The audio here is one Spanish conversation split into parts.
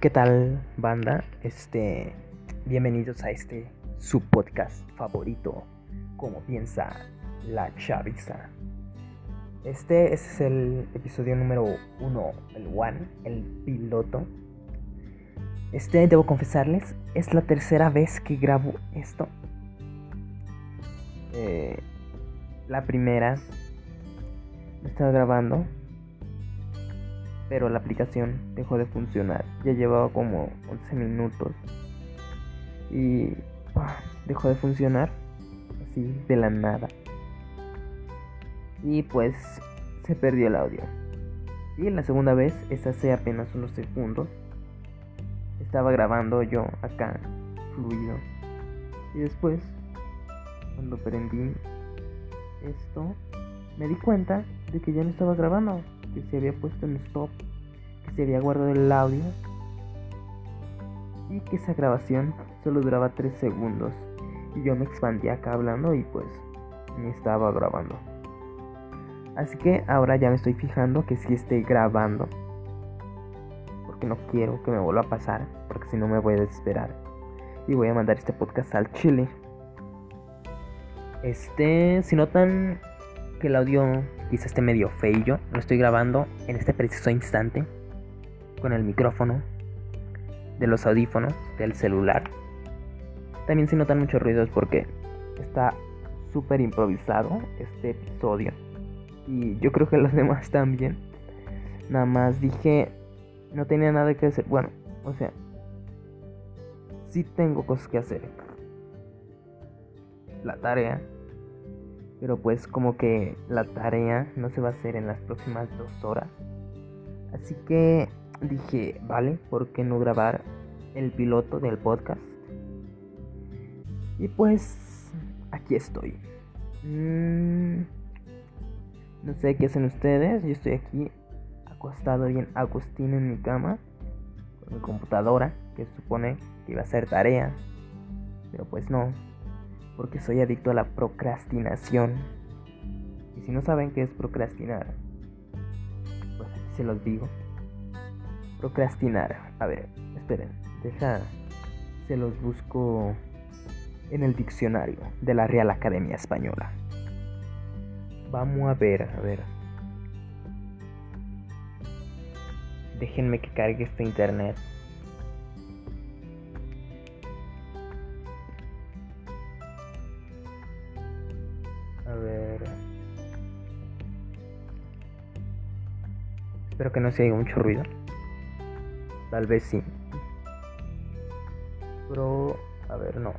¿Qué tal, banda? Este, bienvenidos a este su podcast favorito, como piensa la chaviza. Este, es el episodio número uno, el one, el piloto. Este, debo confesarles, es la tercera vez que grabo esto. Eh, la primera lo estaba grabando pero la aplicación dejó de funcionar. Ya llevaba como 11 minutos y dejó de funcionar así de la nada. Y pues se perdió el audio. Y la segunda vez es hace apenas unos segundos. Estaba grabando yo acá, fluido. Y después, cuando prendí esto, me di cuenta de que ya no estaba grabando que se había puesto en stop, que se había guardado el audio y que esa grabación solo duraba 3 segundos. Y yo me expandía acá hablando y pues me estaba grabando. Así que ahora ya me estoy fijando que si esté grabando. Porque no quiero que me vuelva a pasar. Porque si no me voy a desesperar. Y voy a mandar este podcast al chile. Este, si notan que el audio quizá esté medio feillo. Lo estoy grabando en este preciso instante con el micrófono de los audífonos del celular. También se notan muchos ruidos porque está súper improvisado este episodio. Y yo creo que los demás también. Nada más dije, no tenía nada que hacer. Bueno, o sea, sí tengo cosas que hacer. La tarea pero pues como que la tarea no se va a hacer en las próximas dos horas. Así que dije, vale, ¿por qué no grabar el piloto del podcast? Y pues aquí estoy. Mm, no sé qué hacen ustedes. Yo estoy aquí acostado bien Agustín en mi cama. Con mi computadora, que supone que iba a ser tarea. Pero pues no, porque soy adicto a la procrastinación. Y si no saben qué es procrastinar, pues se los digo. Procrastinar. A ver, esperen, deja. Se los busco en el diccionario de la Real Academia Española. Vamos a ver, a ver. Déjenme que cargue este internet. Espero que no se oiga mucho ruido. Tal vez sí. Pro. A ver, no.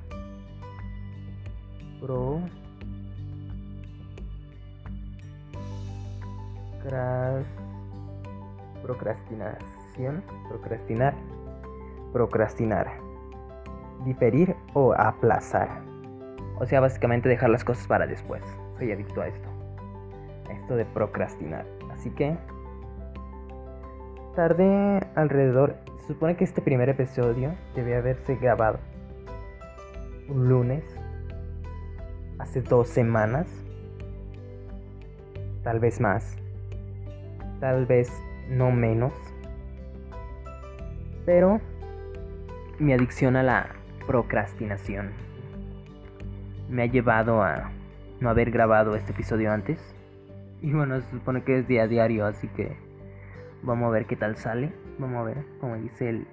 Pro. Cras. Procrastinación. Procrastinar. Procrastinar. Diferir o aplazar. O sea, básicamente dejar las cosas para después. Soy adicto a esto. esto de procrastinar. Así que Tardé alrededor. Se supone que este primer episodio debe haberse grabado un lunes, hace dos semanas, tal vez más, tal vez no menos. Pero mi adicción a la procrastinación me ha llevado a no haber grabado este episodio antes. Y bueno, se supone que es día a diario, así que Vamos a ver qué tal sale. Vamos a ver, como dice el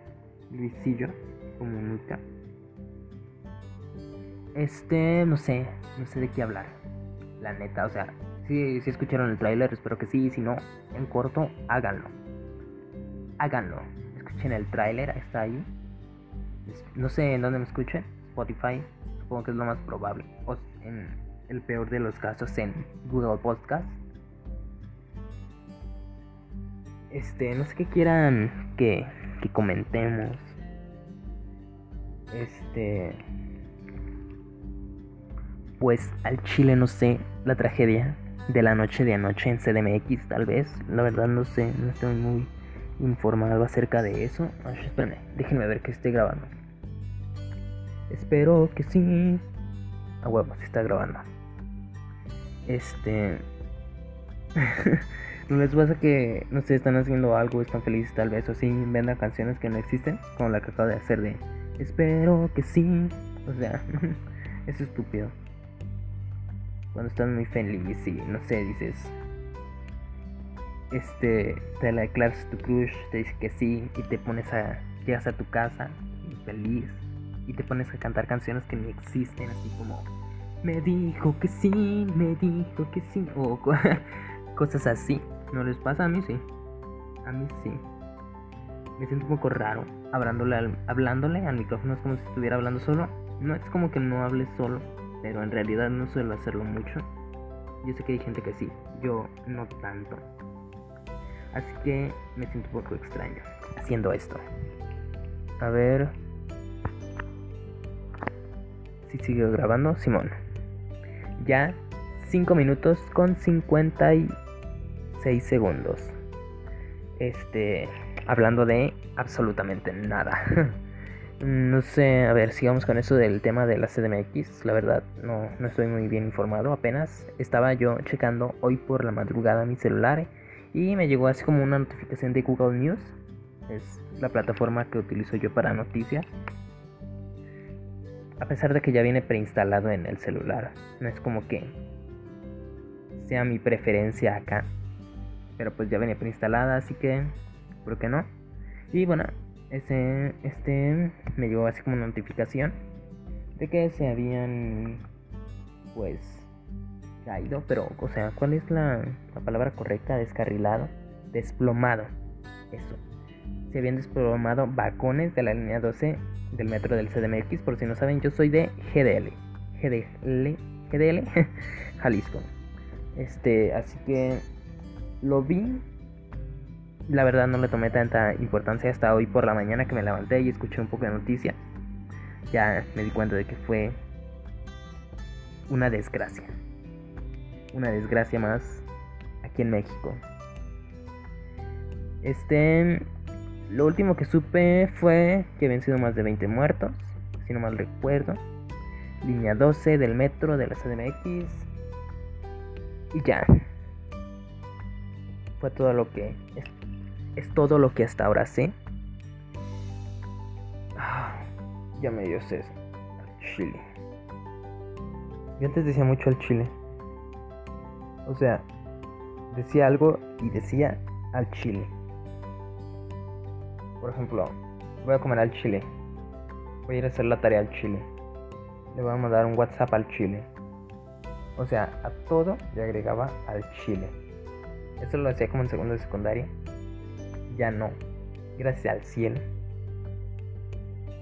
Luisillo, comunica. Este, no sé, no sé de qué hablar. La neta, o sea, si, si escucharon el tráiler, espero que sí. Si no, en corto, háganlo. Háganlo. Escuchen el tráiler, está ahí. No sé en dónde me escuchen. Spotify, supongo que es lo más probable. O en el peor de los casos en Google Podcast Este, no sé qué quieran que, que comentemos. Este. Pues al chile no sé la tragedia de la noche de anoche en CDMX, tal vez. La verdad no sé, no estoy muy informado acerca de eso. Ay, espérenme, déjenme ver que esté grabando. Espero que sí. A huevo, se está grabando. Este. ¿No les pasa que, no sé, están haciendo algo, están felices tal vez, o sí, vendan canciones que no existen? Como la que acabo de hacer de Espero que sí. O sea, es estúpido. Cuando estás muy feliz y, no sé, dices... Este, te la declaras tu crush, te dice que sí, y te pones a... Llegas a tu casa, feliz, y te pones a cantar canciones que ni existen, así como... Me dijo que sí, me dijo que sí, o cosas así. ¿No les pasa? A mí sí. A mí sí. Me siento un poco raro hablándole al, hablándole al micrófono. Es como si estuviera hablando solo. No es como que no hable solo, pero en realidad no suelo hacerlo mucho. Yo sé que hay gente que sí, yo no tanto. Así que me siento un poco extraño haciendo esto. A ver. Si sigue grabando, Simón. Ya 5 minutos con 56 segundos. Este, hablando de absolutamente nada. no sé, a ver, sigamos con eso del tema de la CDMX. La verdad, no, no estoy muy bien informado. Apenas estaba yo checando hoy por la madrugada mi celular y me llegó así como una notificación de Google News. Es la plataforma que utilizo yo para noticias. A pesar de que ya viene preinstalado en el celular. No es como que sea mi preferencia acá. Pero pues ya venía preinstalada, así que, ¿por qué no? Y bueno, ese, este me llegó así como notificación de que se habían, pues, caído, pero, o sea, ¿cuál es la, la palabra correcta? Descarrilado, desplomado, eso. Se habían desplomado vagones de la línea 12 del metro del CDMX. Por si no saben, yo soy de GDL. GDL, GDL, Jalisco. Este, así que lo vi. La verdad no le tomé tanta importancia hasta hoy por la mañana que me levanté y escuché un poco de noticia. Ya me di cuenta de que fue una desgracia. Una desgracia más aquí en México. Este, lo último que supe fue que habían sido más de 20 muertos, si no mal recuerdo. Línea 12 del metro de la CDMX. Y ya. Fue todo lo que... Es, todo lo que hasta ahora sé. Ah, ya me dio sed. Chile. Yo antes decía mucho al chile. O sea, decía algo y decía al chile. Por ejemplo, voy a comer al chile. Voy a ir a hacer la tarea al chile. Le voy a mandar un WhatsApp al chile. O sea, a todo le agregaba al chile. Eso lo hacía como en segundo de secundaria. Ya no. Gracias al cielo.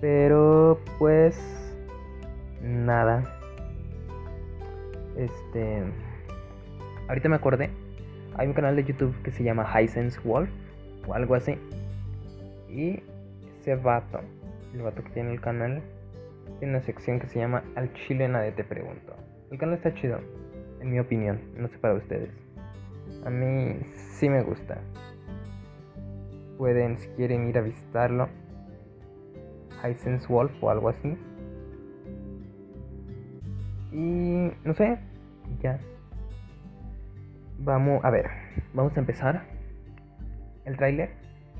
Pero pues nada. Este ahorita me acordé. Hay un canal de YouTube que se llama Hisense Wolf o algo así. Y ese vato, el vato que tiene el canal, tiene una sección que se llama Al Chile nadie te pregunto. El canal está chido, en mi opinión, no sé para ustedes. A mí sí me gusta. Pueden, si quieren ir a visitarlo, Hisense Wolf o algo así. Y no sé, ya. Vamos, a ver, vamos a empezar. El tráiler.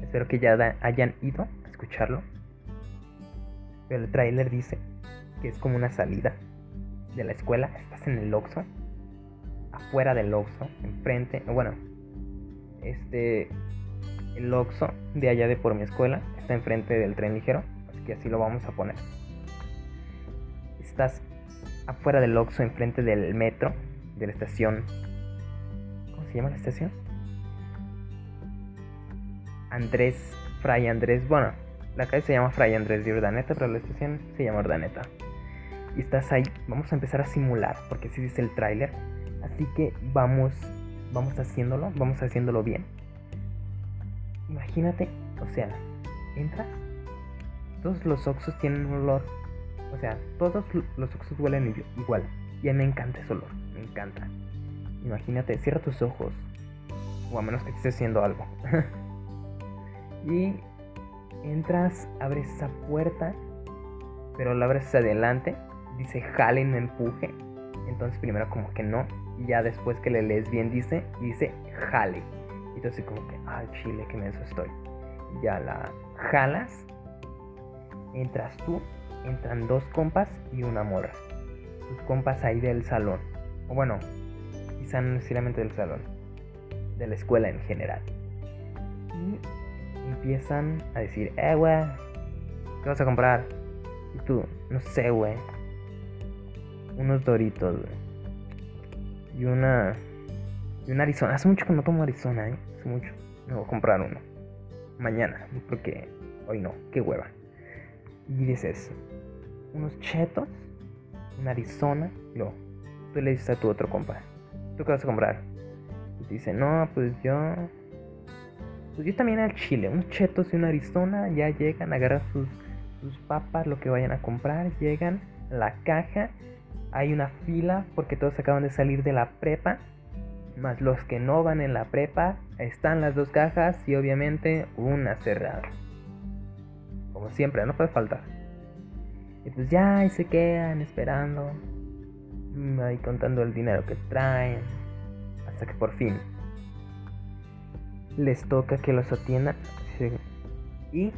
Espero que ya hayan ido a escucharlo. Pero el tráiler dice que es como una salida de la escuela, estás en el Oxxo, afuera del Oxxo, enfrente, bueno, este, el Oxxo de allá de por mi escuela está enfrente del tren ligero, así que así lo vamos a poner. Estás afuera del Oxxo, enfrente del metro, de la estación, ¿cómo se llama la estación? Andrés, Fray Andrés, bueno, la calle se llama Fray Andrés de Urdaneta, pero la estación se llama Urdaneta y estás ahí, vamos a empezar a simular, porque así dice el tráiler. Así que vamos, vamos haciéndolo, vamos haciéndolo bien. Imagínate, o sea, entras, todos los oxos tienen un olor, o sea, todos los oxos huelen igual. Y a mí me encanta ese olor, me encanta. Imagínate, cierra tus ojos, o a menos que estés haciendo algo. y entras, abres esa puerta, pero la abres hacia adelante dice jalen, empuje. Entonces primero como que no. Y ya después que le lees bien dice, dice jale. tú así como que, ah, chile, que menso estoy. Ya la jalas, entras tú, entran dos compas y una morra. Tus compas ahí del salón. O bueno, quizá no necesariamente del salón, de la escuela en general. Y empiezan a decir, eh, güey, ¿qué vas a comprar? Y tú, no sé, güey. Unos doritos, güey. Y una. Y una Arizona. Hace mucho que no tomo Arizona, ¿eh? Hace mucho. Me voy a comprar uno. Mañana. Porque hoy no. Qué hueva. Y dices, unos chetos, una Arizona. Luego, tú le dices a tu otro compa, ¿tú qué vas a comprar? Y te dice, no, pues yo. Pues yo también al Chile, unos chetos y una Arizona. Ya llegan, agarran sus, sus papas, lo que vayan a comprar. Llegan, la caja. Hay una fila porque todos acaban de salir de la prepa. Más los que no van en la prepa. Están las dos cajas y obviamente una cerrada. Como siempre, no puede faltar. Y pues ya ahí se quedan esperando. Ahí contando el dinero que traen. Hasta que por fin les toca que los atiendan. Y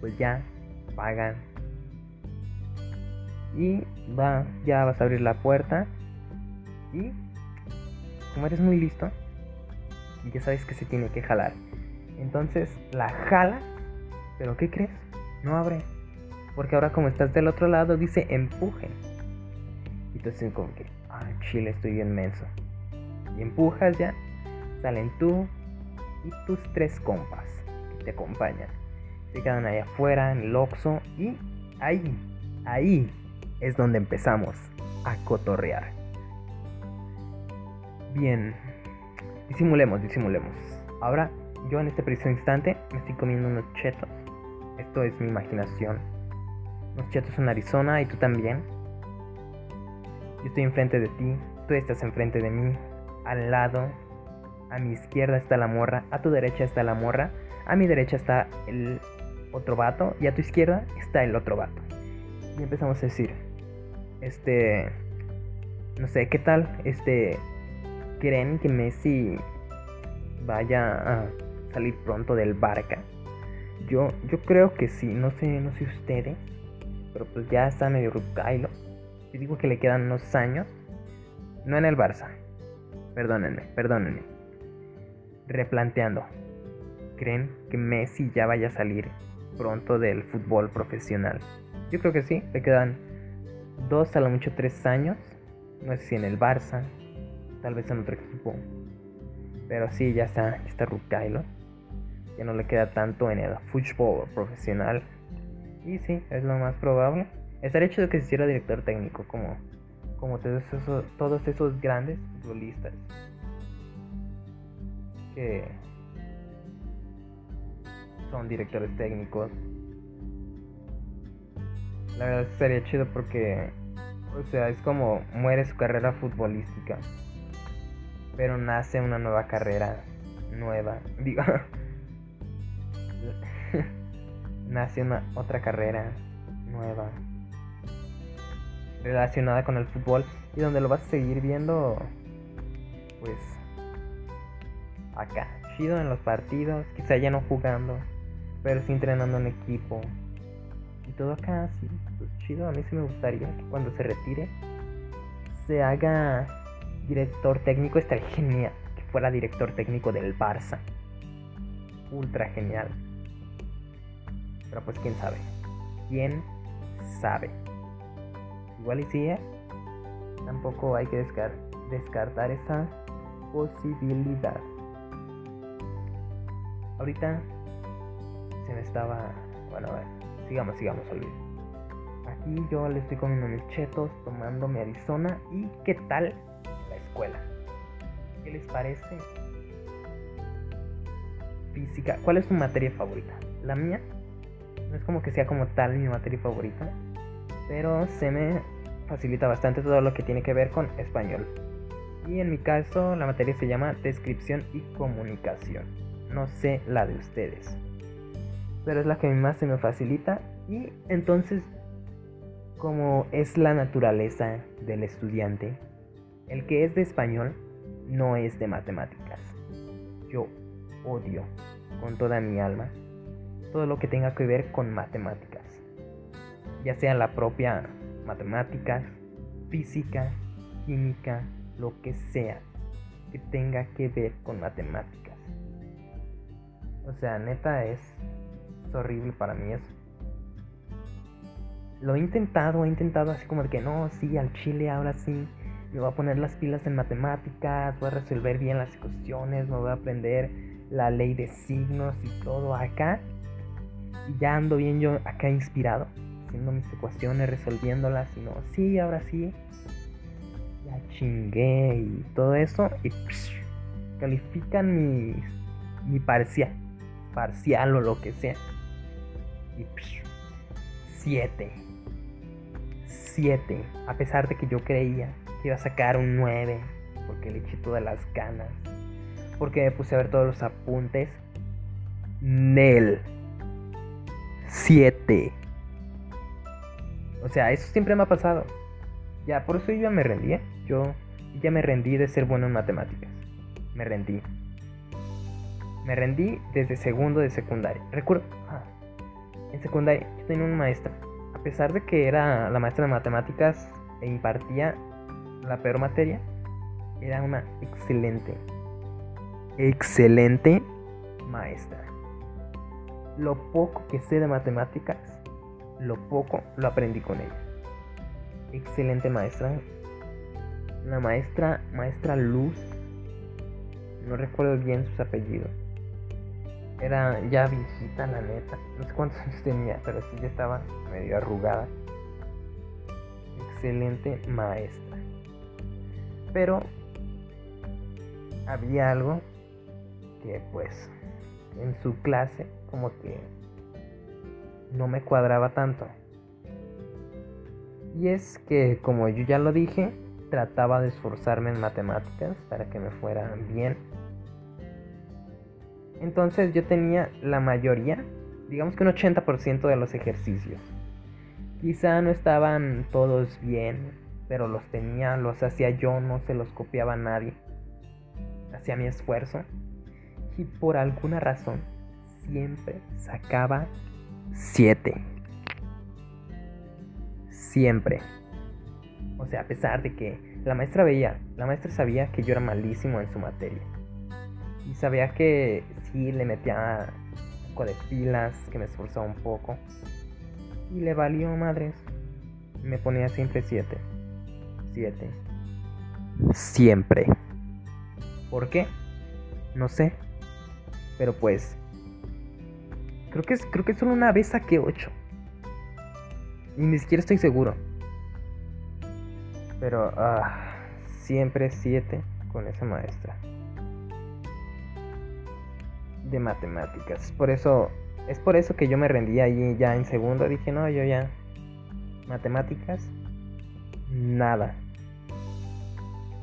pues ya pagan. Y va, ya vas a abrir la puerta. Y como eres muy listo, ya sabes que se tiene que jalar. Entonces la jalas, pero ¿qué crees? No abre. Porque ahora como estás del otro lado dice empuje. Y tú como que, ah, chile, estoy bien menso. Y empujas ya, salen tú y tus tres compas que te acompañan. Se quedan ahí afuera en el Oxxo y ahí, ahí es donde empezamos a cotorrear. Bien, disimulemos, disimulemos. Ahora yo en este preciso instante me estoy comiendo unos chetos. Esto es mi imaginación. Unos chetos en Arizona y tú también. Yo estoy enfrente de ti, tú estás enfrente de mí. Al lado, a mi izquierda está la morra, a tu derecha está la morra, a mi derecha está el otro vato y a tu izquierda está el otro vato. Y empezamos a decir, este, no sé, ¿qué tal? Este, ¿creen que Messi vaya a salir pronto del Barca? Yo, yo creo que sí, no sé, no sé ustedes, pero pues ya está medio Rucailo. Yo digo que le quedan unos años, no en el Barça, perdónenme, perdónenme. Replanteando, ¿creen que Messi ya vaya a salir pronto del fútbol profesional? Yo creo que sí, le quedan dos, a lo mucho tres años. No sé si en el Barça, tal vez en otro equipo. Pero sí, ya está, ya está Rucailo. Ya no le queda tanto en el fútbol profesional. Y sí, es lo más probable. Estaría hecho de que se hiciera director técnico, como, como todos, esos, todos esos grandes futbolistas. Que son directores técnicos. La verdad sería chido porque, o sea, es como muere su carrera futbolística. Pero nace una nueva carrera nueva. Digo, nace una otra carrera nueva relacionada con el fútbol y donde lo vas a seguir viendo pues acá chido en los partidos quizá ya no jugando pero sí entrenando en equipo y todo acá sí a mí sí me gustaría que cuando se retire se haga director técnico estaría genial que fuera director técnico del Barça ultra genial pero pues quién sabe. ¿Quién sabe? Igual y sí, ¿eh? Tampoco hay que descar descartar esa posibilidad. Ahorita se me estaba... Bueno, a ver, sigamos, sigamos, olvido. Aquí yo le estoy comiendo mis chetos, tomando mi Arizona. ¿Y qué tal la escuela? ¿Qué les parece? Física. ¿Cuál es su materia favorita? La mía no es como que sea como tal mi materia favorita, pero se me facilita bastante todo lo que tiene que ver con español. Y en mi caso la materia se llama descripción y comunicación. No sé la de ustedes. Pero es la que más se me facilita y entonces como es la naturaleza del estudiante, el que es de español no es de matemáticas. yo odio con toda mi alma todo lo que tenga que ver con matemáticas. Ya sea la propia matemáticas, física, química, lo que sea que tenga que ver con matemáticas. O sea, neta es, horrible para mí eso. Lo he intentado, he intentado así como de que no, sí, al chile ahora sí. Me voy a poner las pilas en matemáticas, voy a resolver bien las ecuaciones, me voy a aprender la ley de signos y todo acá. Y ya ando bien yo acá inspirado, haciendo mis ecuaciones, resolviéndolas. Y no, sí, ahora sí. Ya chingué y todo eso. Y califican mi, mi parcial, parcial o lo que sea. Y 7. 7. A pesar de que yo creía que iba a sacar un 9. Porque le eché todas las ganas. Porque me puse a ver todos los apuntes. Nel. 7. O sea, eso siempre me ha pasado. Ya, por eso yo ya me rendí. ¿eh? Yo ya me rendí de ser bueno en matemáticas. Me rendí. Me rendí desde segundo de secundaria. Recuerdo. Ah, en secundaria yo tenía una maestra. A pesar de que era la maestra de matemáticas e impartía la peor materia, era una excelente, excelente maestra. Lo poco que sé de matemáticas, lo poco lo aprendí con ella. Excelente maestra. La maestra, maestra Luz, no recuerdo bien sus apellidos. Era ya viejita, la neta. No sé cuántos años tenía, pero sí ya estaba medio arrugada. Excelente maestra. Pero había algo que pues en su clase como que no me cuadraba tanto. Y es que, como yo ya lo dije, trataba de esforzarme en matemáticas para que me fuera bien. Entonces yo tenía la mayoría, digamos que un 80% de los ejercicios. Quizá no estaban todos bien, pero los tenía, los hacía yo, no se los copiaba a nadie. Hacía mi esfuerzo. Y por alguna razón siempre sacaba 7. Siempre. O sea, a pesar de que la maestra veía, la maestra sabía que yo era malísimo en su materia. Y sabía que sí le metía un poco de pilas, que me esforzaba un poco. Y le valió madres. Me ponía siempre 7. 7. Siempre. ¿Por qué? No sé. Pero pues Creo que, es, creo que solo una vez saqué 8. Y ni siquiera estoy seguro. Pero ah, siempre 7 con esa maestra. De matemáticas. Por eso, es por eso que yo me rendí ahí ya en segundo. Dije, no, yo ya. Matemáticas. Nada.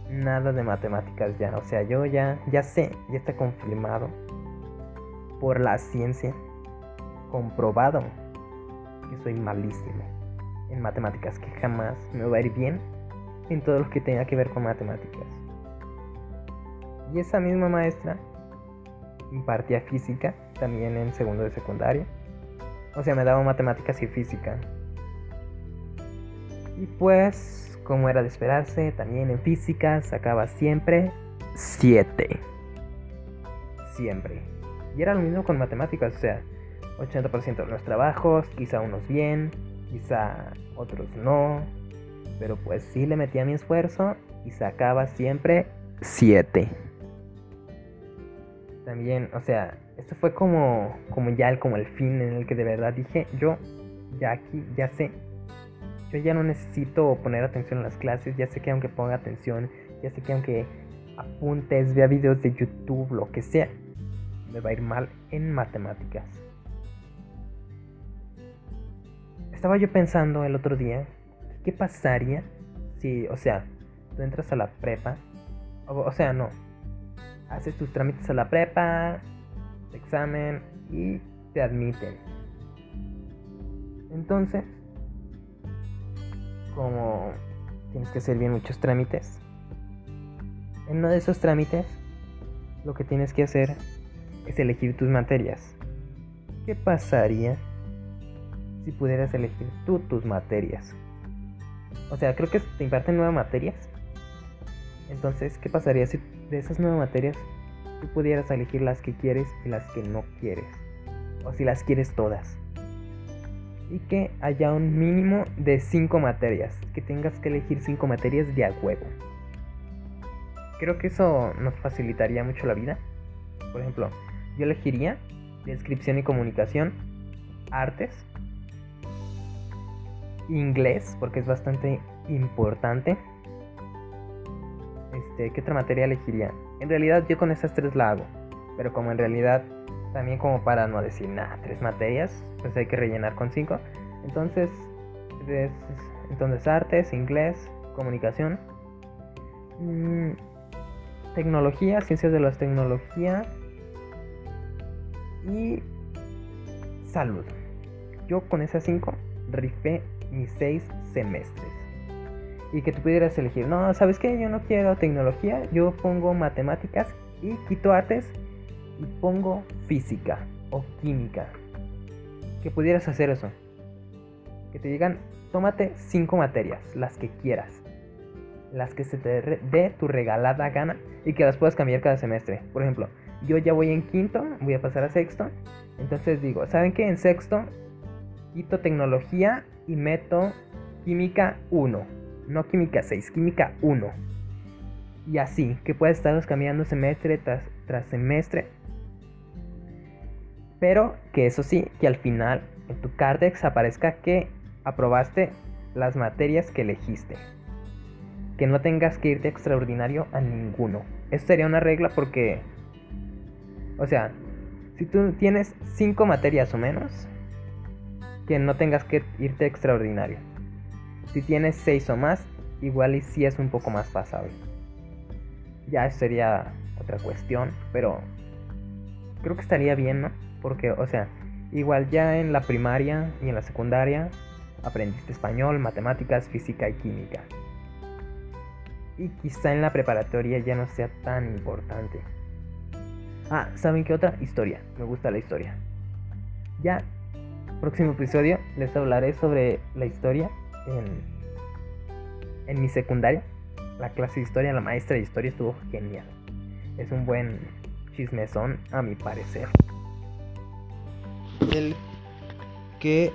Nada de matemáticas ya. O sea, yo ya, ya sé, ya está confirmado por la ciencia comprobado que soy malísimo en matemáticas, que jamás me va a ir bien en todo lo que tenga que ver con matemáticas. Y esa misma maestra impartía física también en segundo de secundaria. O sea, me daba matemáticas y física. Y pues, como era de esperarse, también en física sacaba siempre 7. Siempre. Y era lo mismo con matemáticas, o sea, 80% de los trabajos, quizá unos bien, quizá otros no, pero pues sí le metía mi esfuerzo y sacaba siempre 7. También, o sea, esto fue como, como ya el, como el fin en el que de verdad dije, yo ya aquí, ya sé, yo ya no necesito poner atención en las clases, ya sé que aunque ponga atención, ya sé que aunque apuntes, vea videos de YouTube, lo que sea, me va a ir mal en matemáticas. estaba yo pensando el otro día, ¿qué pasaría si, o sea, tú entras a la prepa, o, sea, no, haces tus trámites a la prepa, examen y te admiten. Entonces, como tienes que hacer bien muchos trámites, en uno de esos trámites lo que tienes que hacer es elegir tus materias. ¿Qué pasaría si pudieras elegir tú tus materias? O sea, creo que te imparten nueve materias. Entonces, ¿qué pasaría si de esas nueve materias tú pudieras elegir las que quieres y las que no quieres? O si las quieres todas. Y que haya un mínimo de cinco materias. Que tengas que elegir cinco materias de a huevo. Creo que eso nos facilitaría mucho la vida. Por ejemplo, yo elegiría descripción y comunicación, artes, inglés, porque es bastante importante. Este, ¿qué otra materia elegiría? En realidad yo con esas tres la hago, pero como en realidad también como para no decir nada, tres materias, pues hay que rellenar con cinco. Entonces, entonces artes, inglés, comunicación, mm, tecnología, ciencias de la tecnología y salud. Yo con esas cinco rifé mis seis semestres. Y que tú pudieras elegir, no, ¿sabes qué? Yo no quiero tecnología, yo pongo matemáticas y quito artes y pongo física o química. Que pudieras hacer eso. Que te digan, tómate cinco materias, las que quieras. Las que se te dé tu regalada gana y que las puedas cambiar cada semestre. Por ejemplo, yo ya voy en quinto, voy a pasar a sexto. Entonces digo, ¿saben qué? En sexto quito tecnología y meto química 1. No química 6, química 1. Y así, que puedes estar cambiando semestre tras, tras semestre. Pero que eso sí, que al final en tu Cardex aparezca que aprobaste las materias que elegiste. Que no tengas que irte extraordinario a ninguno. Eso sería una regla porque... O sea, si tú tienes 5 materias o menos, que no tengas que irte extraordinario. Si tienes 6 o más, igual y si es un poco más pasable. Ya sería otra cuestión, pero creo que estaría bien, ¿no? Porque, o sea, igual ya en la primaria y en la secundaria aprendiste español, matemáticas, física y química. Y quizá en la preparatoria ya no sea tan importante. Ah, ¿saben qué otra? Historia. Me gusta la historia. Ya próximo episodio les hablaré sobre la historia en, en mi secundaria. La clase de historia, la maestra de historia estuvo genial. Es un buen chismezón, a mi parecer. El que.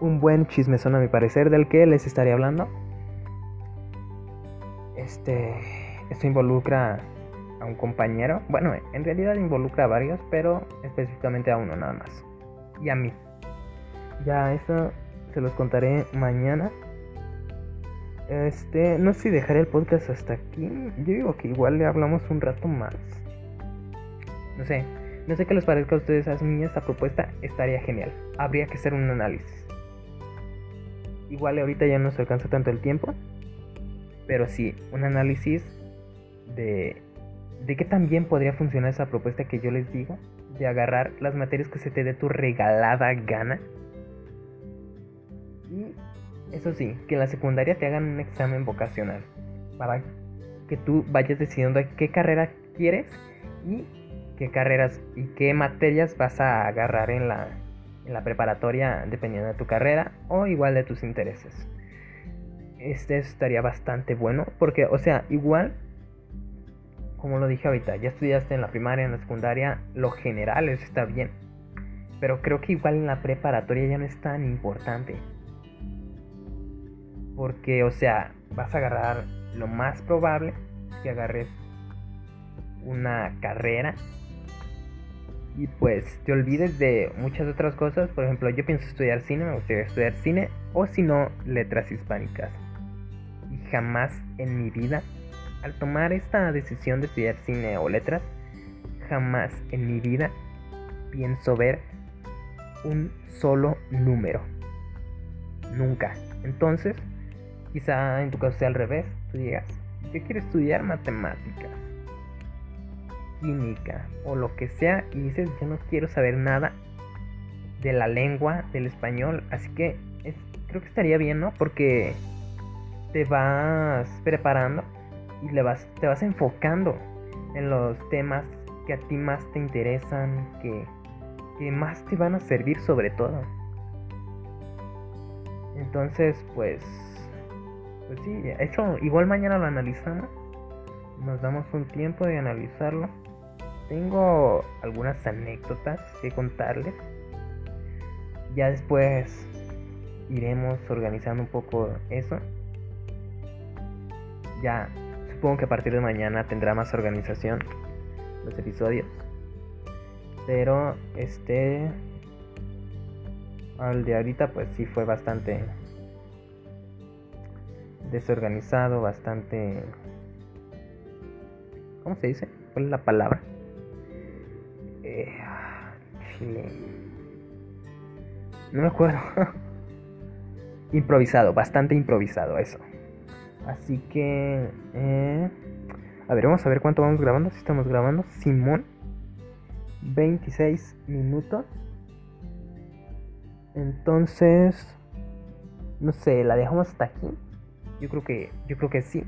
Un buen chismezón, a mi parecer, del que les estaré hablando. Este. Esto involucra a un compañero. Bueno, en realidad involucra a varios, pero específicamente a uno nada más. Y a mí. Ya eso se los contaré mañana. Este, no sé si dejaré el podcast hasta aquí. Yo digo que igual le hablamos un rato más. No sé, no sé qué les parezca a ustedes a mí esta propuesta. Estaría genial. Habría que hacer un análisis. Igual ahorita ya no se alcanza tanto el tiempo. Pero sí, un análisis de de qué también podría funcionar esa propuesta que yo les digo, de agarrar las materias que se te dé tu regalada gana. Y eso sí, que en la secundaria te hagan un examen vocacional para que tú vayas decidiendo qué carrera quieres y qué carreras y qué materias vas a agarrar en la, en la preparatoria dependiendo de tu carrera o igual de tus intereses. Este estaría bastante bueno porque, o sea, igual como lo dije ahorita, ya estudiaste en la primaria, en la secundaria, lo general está bien. Pero creo que igual en la preparatoria ya no es tan importante. Porque, o sea, vas a agarrar lo más probable que agarres una carrera y pues te olvides de muchas otras cosas. Por ejemplo, yo pienso estudiar cine, me gustaría estudiar cine o si no, letras hispánicas. Y jamás en mi vida al tomar esta decisión de estudiar cine o letras, jamás en mi vida pienso ver un solo número. Nunca. Entonces, quizá en tu caso sea al revés. Tú digas, yo quiero estudiar matemáticas, química o lo que sea y dices, yo no quiero saber nada de la lengua, del español. Así que creo que estaría bien, ¿no? Porque te vas preparando y le vas, te vas enfocando en los temas que a ti más te interesan, que, que más te van a servir sobre todo. Entonces, pues, pues sí, hecho, igual mañana lo analizamos. Nos damos un tiempo de analizarlo. Tengo algunas anécdotas que contarles. Ya después iremos organizando un poco eso. Ya supongo que a partir de mañana tendrá más organización los episodios. Pero este al de ahorita pues sí fue bastante desorganizado, bastante ¿cómo se dice? ¿Cuál es la palabra? Eh, no me acuerdo. improvisado, bastante improvisado eso. Así que... Eh, a ver, vamos a ver cuánto vamos grabando. Si estamos grabando. Simón. 26 minutos. Entonces... No sé, ¿la dejamos hasta aquí? Yo creo que... Yo creo que sí.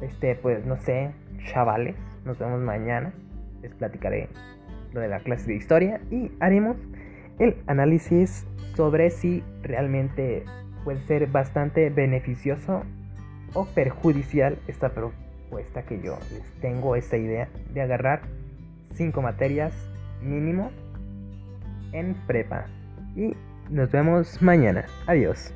Este, pues no sé, chavales. Nos vemos mañana. Les platicaré lo de la clase de historia. Y haremos el análisis sobre si realmente puede ser bastante beneficioso o perjudicial esta propuesta que yo les tengo, esta idea de agarrar cinco materias mínimo en prepa. Y nos vemos mañana. Adiós.